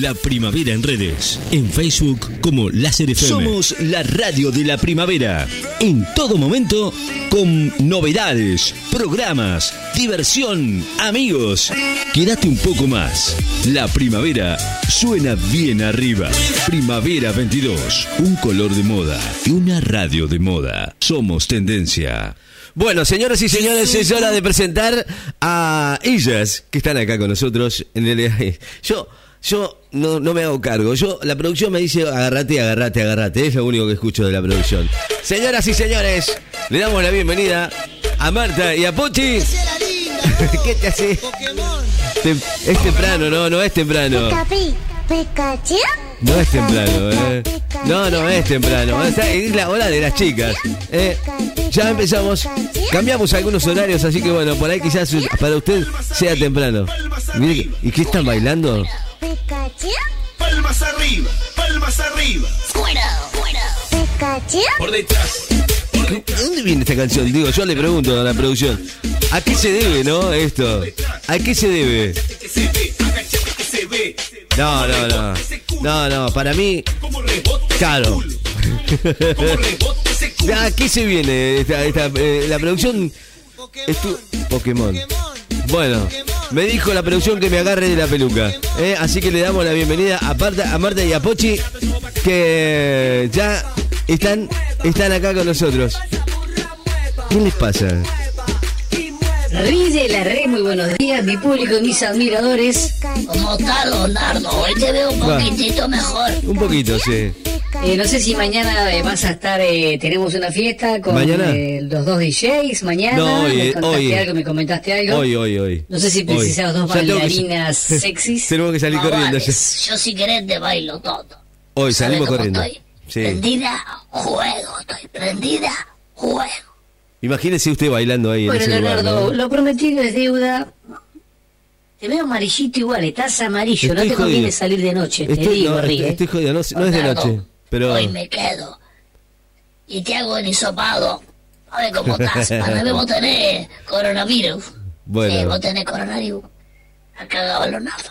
La Primavera en redes. En Facebook como Láser FM. Somos la radio de la primavera. En todo momento con novedades, programas, diversión, amigos. Quédate un poco más. La primavera suena bien arriba. Primavera 22. Un color de moda y una radio de moda. Somos tendencia. Bueno, señoras y señores, es hora de presentar a ellas que están acá con nosotros. En el, yo, yo no, no me hago cargo. Yo, la producción me dice agarrate, agarrate, agarrate. Es lo único que escucho de la producción. Señoras y señores, le damos la bienvenida a Marta y a Pochi. ¿Qué te hace? es temprano, no, no es temprano. No es temprano, eh. No, no es temprano. Es la hora de las chicas. Eh. Ya empezamos. Cambiamos algunos horarios, así que bueno, por ahí quizás para usted sea temprano. Mire, ¿y qué están bailando? Palmas arriba, palmas arriba. Fuera, fuera. Por detrás. ¿De dónde viene esta canción? Digo, yo le pregunto a la producción. ¿A qué se debe, no? Esto. ¿A qué se debe? No, no, no. No, no, para mí. Claro. ¿A qué se viene esta, eh, la producción? Pokémon. Bueno, me dijo la producción que me agarre de la peluca. ¿eh? Así que le damos la bienvenida a, a Marta y a Pochi, que ya están, están acá con nosotros. ¿Qué les pasa? Rille la re, muy buenos días, mi público, mis admiradores. ¿Cómo está, Leonardo? Hoy te veo un poquitito mejor. Un poquito, sí. Eh, no sé si mañana eh, vas a estar, eh, tenemos una fiesta con los dos DJs, mañana. No, hoy, ¿Me contaste hoy, algo? ¿Me comentaste algo? Hoy, hoy, hoy. No sé si precisas dos bailarinas sexys. Tenemos que salir corriendo. Yo si querés te bailo todo. Hoy salimos corriendo. Estoy? Prendida, juego, estoy prendida, juego. Imagínese usted bailando ahí bueno, en ese Leonardo, lugar, lo prometido es deuda. Te veo amarillito igual, estás amarillo, no te conviene salir de noche, te digo, no, ríe. Estoy jodido, no, no es de noche, pero... Hoy me quedo y te hago el hisopado. A ver cómo estás, para ver vos tenés coronavirus. Bueno. Sí, vos tenés coronavirus. Ha cagado Leonardo.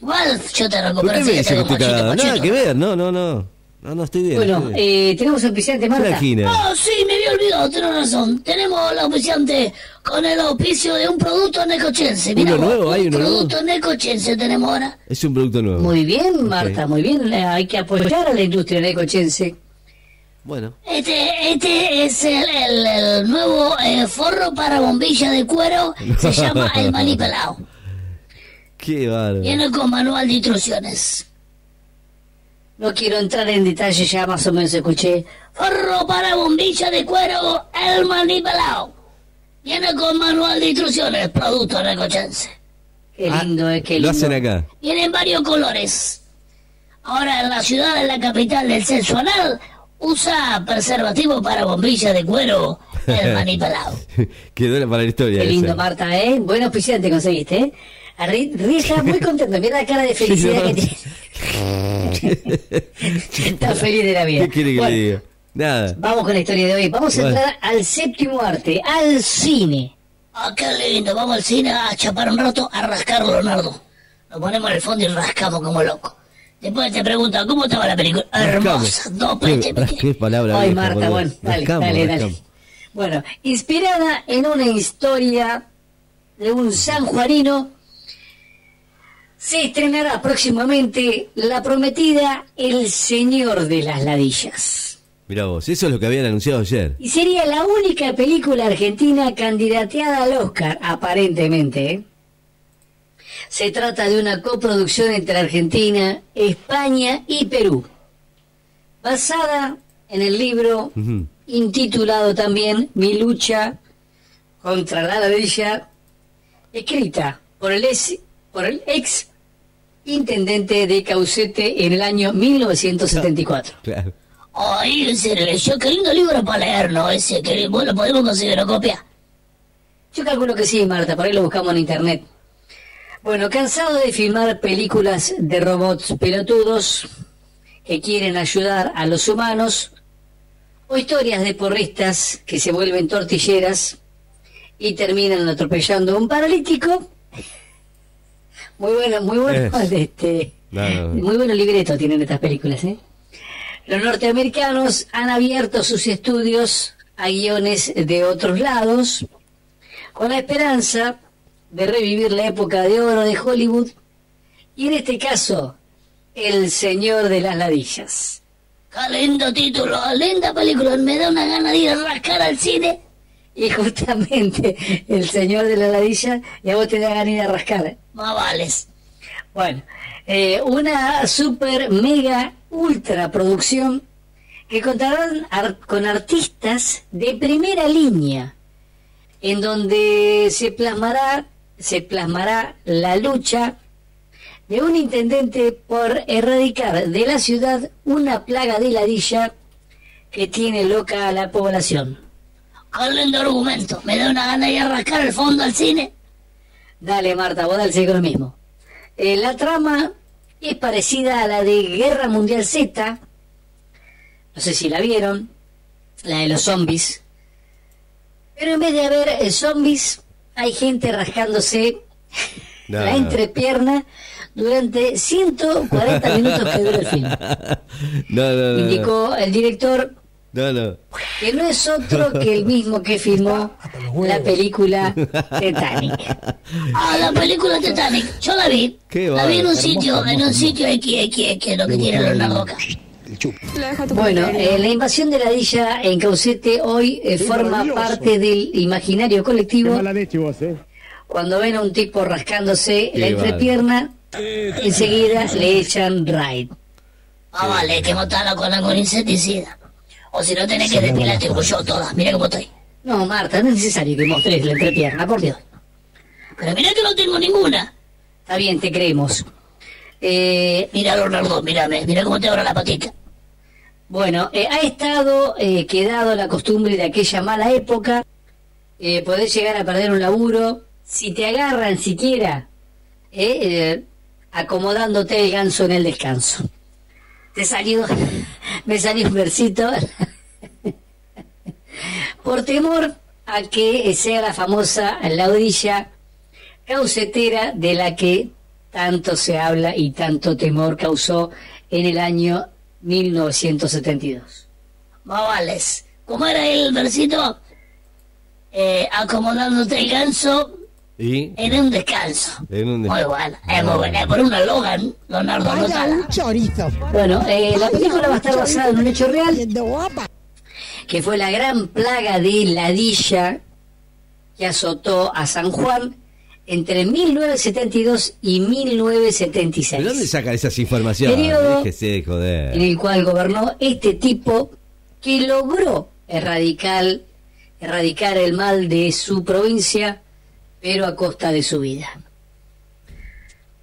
Igual yo te recupero. ¿Por qué me dice que estoy cagado? Nada que ver, no, no, no. No, no estoy bien. Bueno, Eh, tenemos auspiciante, Marta. Oh, sí, me había olvidado, tenés razón. Tenemos el auspiciante con el auspicio de un producto necochense. Mira, ¿Uno nuevo? ¿Hay uno producto necochense tenemos ahora. Es un producto nuevo. Muy bien, Marta, muy bien. Hay que apoyar a la industria necochense. Bueno. Este, este es el, el, nuevo eh, forro para bombilla de cuero. Se llama el manipelado. Qué bárbaro. Viene con manual de instrucciones. No quiero entrar en detalle, ya más o menos escuché. Forro para bombilla de cuero, el manipulado. Viene con manual de instrucciones, producto recochense. Qué lindo, es eh, que lindo. Lo hacen acá. Viene en varios colores. Ahora en la ciudad, en la capital del sexo anal, usa preservativo para bombilla de cuero, el manipulado. Quedó para la historia. Qué lindo, Marta, ¿eh? Buen auspiciante conseguiste, ¿eh? Risa muy contento, mira la cara de felicidad que tiene. Está feliz de la vida. ¿Qué quiere que le diga? Nada. Vamos con la historia de hoy. Vamos a entrar al séptimo arte, al cine. Ah, qué lindo. Vamos al cine a chapar un rato, a rascar, Leonardo. Nos ponemos en el fondo y rascamos como locos. Después te preguntan, ¿cómo estaba la película? Hermosa, dos ¿Qué, ¿Qué palabra? Ay, Marta, bueno, dale, dale, dale. Bueno, inspirada en una historia de un sanjuanino se estrenará próximamente la prometida El Señor de las Ladillas. Mira vos, eso es lo que habían anunciado ayer. Y sería la única película argentina candidateada al Oscar, aparentemente. ¿eh? Se trata de una coproducción entre Argentina, España y Perú, basada en el libro intitulado también Mi lucha contra la ladilla, escrita por el por el ex intendente de Caucete en el año 1974. Claro. Ay, en serio, yo qué lindo libro para leer, ¿no? Ese, que, bueno, ¿podemos conseguir una copia? Yo calculo que sí, Marta, por ahí lo buscamos en internet. Bueno, cansado de filmar películas de robots pelotudos que quieren ayudar a los humanos, o historias de porristas que se vuelven tortilleras y terminan atropellando a un paralítico, muy bueno, muy bueno. Este, Muy buenos libretos tienen estas películas, ¿eh? Los norteamericanos han abierto sus estudios a guiones de otros lados con la esperanza de revivir la época de oro de Hollywood y en este caso, El Señor de las Ladillas. Qué lindo título, linda película, me da una gana de ir a rascar al cine. Y justamente El Señor de las Ladillas, y a vos te da ganas de rascar. Más vales. Bueno, eh, una super mega ultra producción que contarán con artistas de primera línea, en donde se plasmará, se plasmará la lucha de un intendente por erradicar de la ciudad una plaga de ladilla que tiene loca a la población. Qué argumento, me da una gana de arrancar el fondo al cine. Dale, Marta, vos dale lo mismo. Eh, la trama es parecida a la de Guerra Mundial Z. No sé si la vieron, la de los zombies. Pero en vez de haber eh, zombies, hay gente rascándose la entrepierna durante 140 minutos que dura el film. No, no, Indicó el director no, no. que no es otro que el mismo que filmó la película Titanic. Ah, la película Titanic, yo la vi. la vi en un sitio, en un sitio X, lo que tiene Leonardo acá. Bueno, eh, la invasión de la Dilla en Caucete hoy eh, forma parte del imaginario colectivo. Eh. Cuando ven a un tipo rascándose la entrepierna, enseguida le echan raid. Ah, vale, que matarla con algo insecticida. O si no tenés que como yo toda. Mira cómo estoy. No, Marta, no es necesario que mostres la entrepierna, por Dios. Pero mira que no tengo ninguna. Está bien, te creemos. Eh, mira, Leonardo, mírame, mira cómo te abro la patita. Bueno, eh, ha estado eh, quedado la costumbre de aquella mala época, eh, poder llegar a perder un laburo, si te agarran siquiera, eh, acomodándote el ganso en el descanso. Te salió, me salió un versito. Por temor a que sea la famosa laudilla causetera de la que tanto se habla y tanto temor causó en el año 1972. Mavales, ¿cómo era el versito? Eh, acomodándote el ganso en un descanso. En un descanso. Muy bueno, es muy bueno. Por una Logan, Leonardo Rosala. chorizo. Bueno, eh, la película va a estar basada en un hecho real. Que fue la gran plaga de ladilla que azotó a San Juan entre 1972 y 1976. ¿De dónde saca esas informaciones? Periodo en el cual gobernó este tipo que logró erradicar, erradicar el mal de su provincia pero a costa de su vida.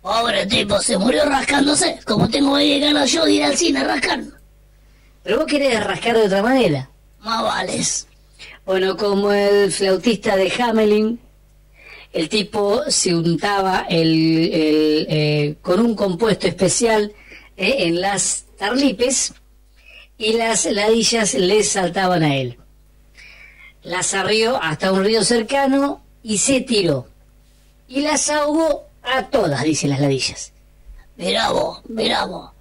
Pobre tipo, se murió rascándose, como tengo ahí ganas yo de ir al cine a rascar. Pero vos querés rascar de otra manera. Más. Bueno, como el flautista de Hamelin, el tipo se untaba el, eh, con un compuesto especial eh, en las tarlipes y las ladillas le saltaban a él. Las arrió hasta un río cercano y se tiró. Y las ahogó a todas, dicen las ladillas. Mirá vos.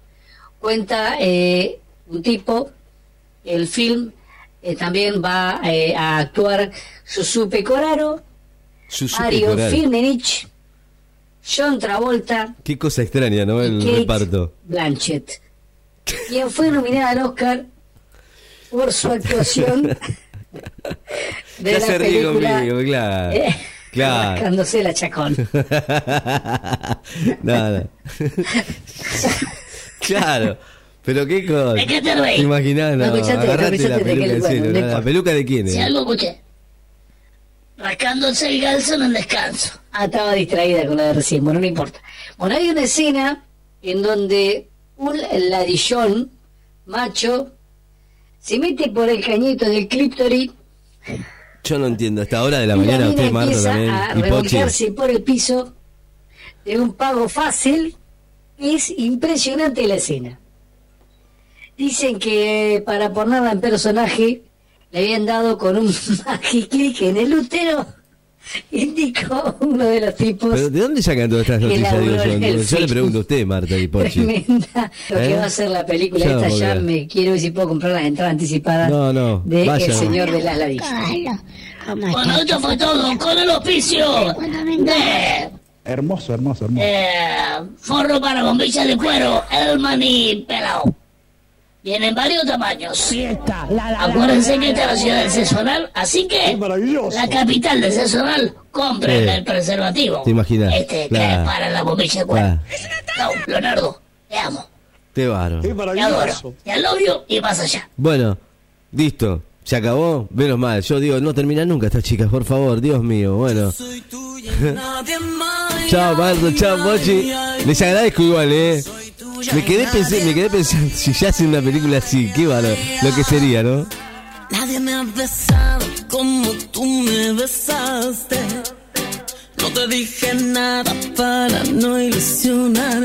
Cuenta eh, un tipo, el film eh, también va eh, a actuar Susupe Coraro, Mario Filmenich, John Travolta. Qué cosa extraña, ¿no? El reparto. Blanchett, quien fue nominada al Oscar por su actuación de ya la se ríe conmigo, claro. Eh, claro. Rascándose la chacón. no, claro. Pero qué cosa. ¿De qué te reí? Imaginás, no, no agarrate la peluca de, bueno, ¿La peluca de quién es? Si algo escuché. Rascándose el galzo en el descanso. Ah, estaba distraída con la de recién. Bueno, no importa. Bueno, hay una escena en donde un ladillón macho se mete por el cañito del clítoris. Yo no entiendo, hasta ahora de la mañana usted, Marta, también. a revolcarse por el piso de un pago fácil. Es impresionante la escena. Dicen que para ponerla en personaje le habían dado con un magiclick en el útero indicó uno de los tipos. ¿Pero de dónde sacan todas estas noticias? Digo, yo, le pregunto a usted, Marta y Pochi. Tremenda. Lo que ¿Eh? va a ser la película esta ya me quiero ver si puedo comprar las entradas anticipadas no, no, de El Señor de las Ladillas. Bueno, esto fue todo con el oficio de... Hermoso, hermoso, hermoso. Eh, forro para bombilla de cuero, el maní pelado. Vienen varios tamaños. Acuérdense que esta es la ciudad del sexo así que la capital del sexo anal, compren el preservativo. ¿Te imaginas? Este que es para la bombilla de cuero. No, Leonardo, te amo. Te varo. Te adoro. Te alobio y más allá. Bueno, listo. ¿Se acabó? Menos mal. Yo digo, no termina nunca estas chicas, por favor, Dios mío. Bueno. chao, Marto, chao, Mochi. Les agradezco igual, ¿eh? Me quedé, pensé, me quedé pensando, si ya hacen una película así, qué va lo que sería, ¿no? Nadie me ha besado como tú me besaste. No te dije nada para no ilusionar.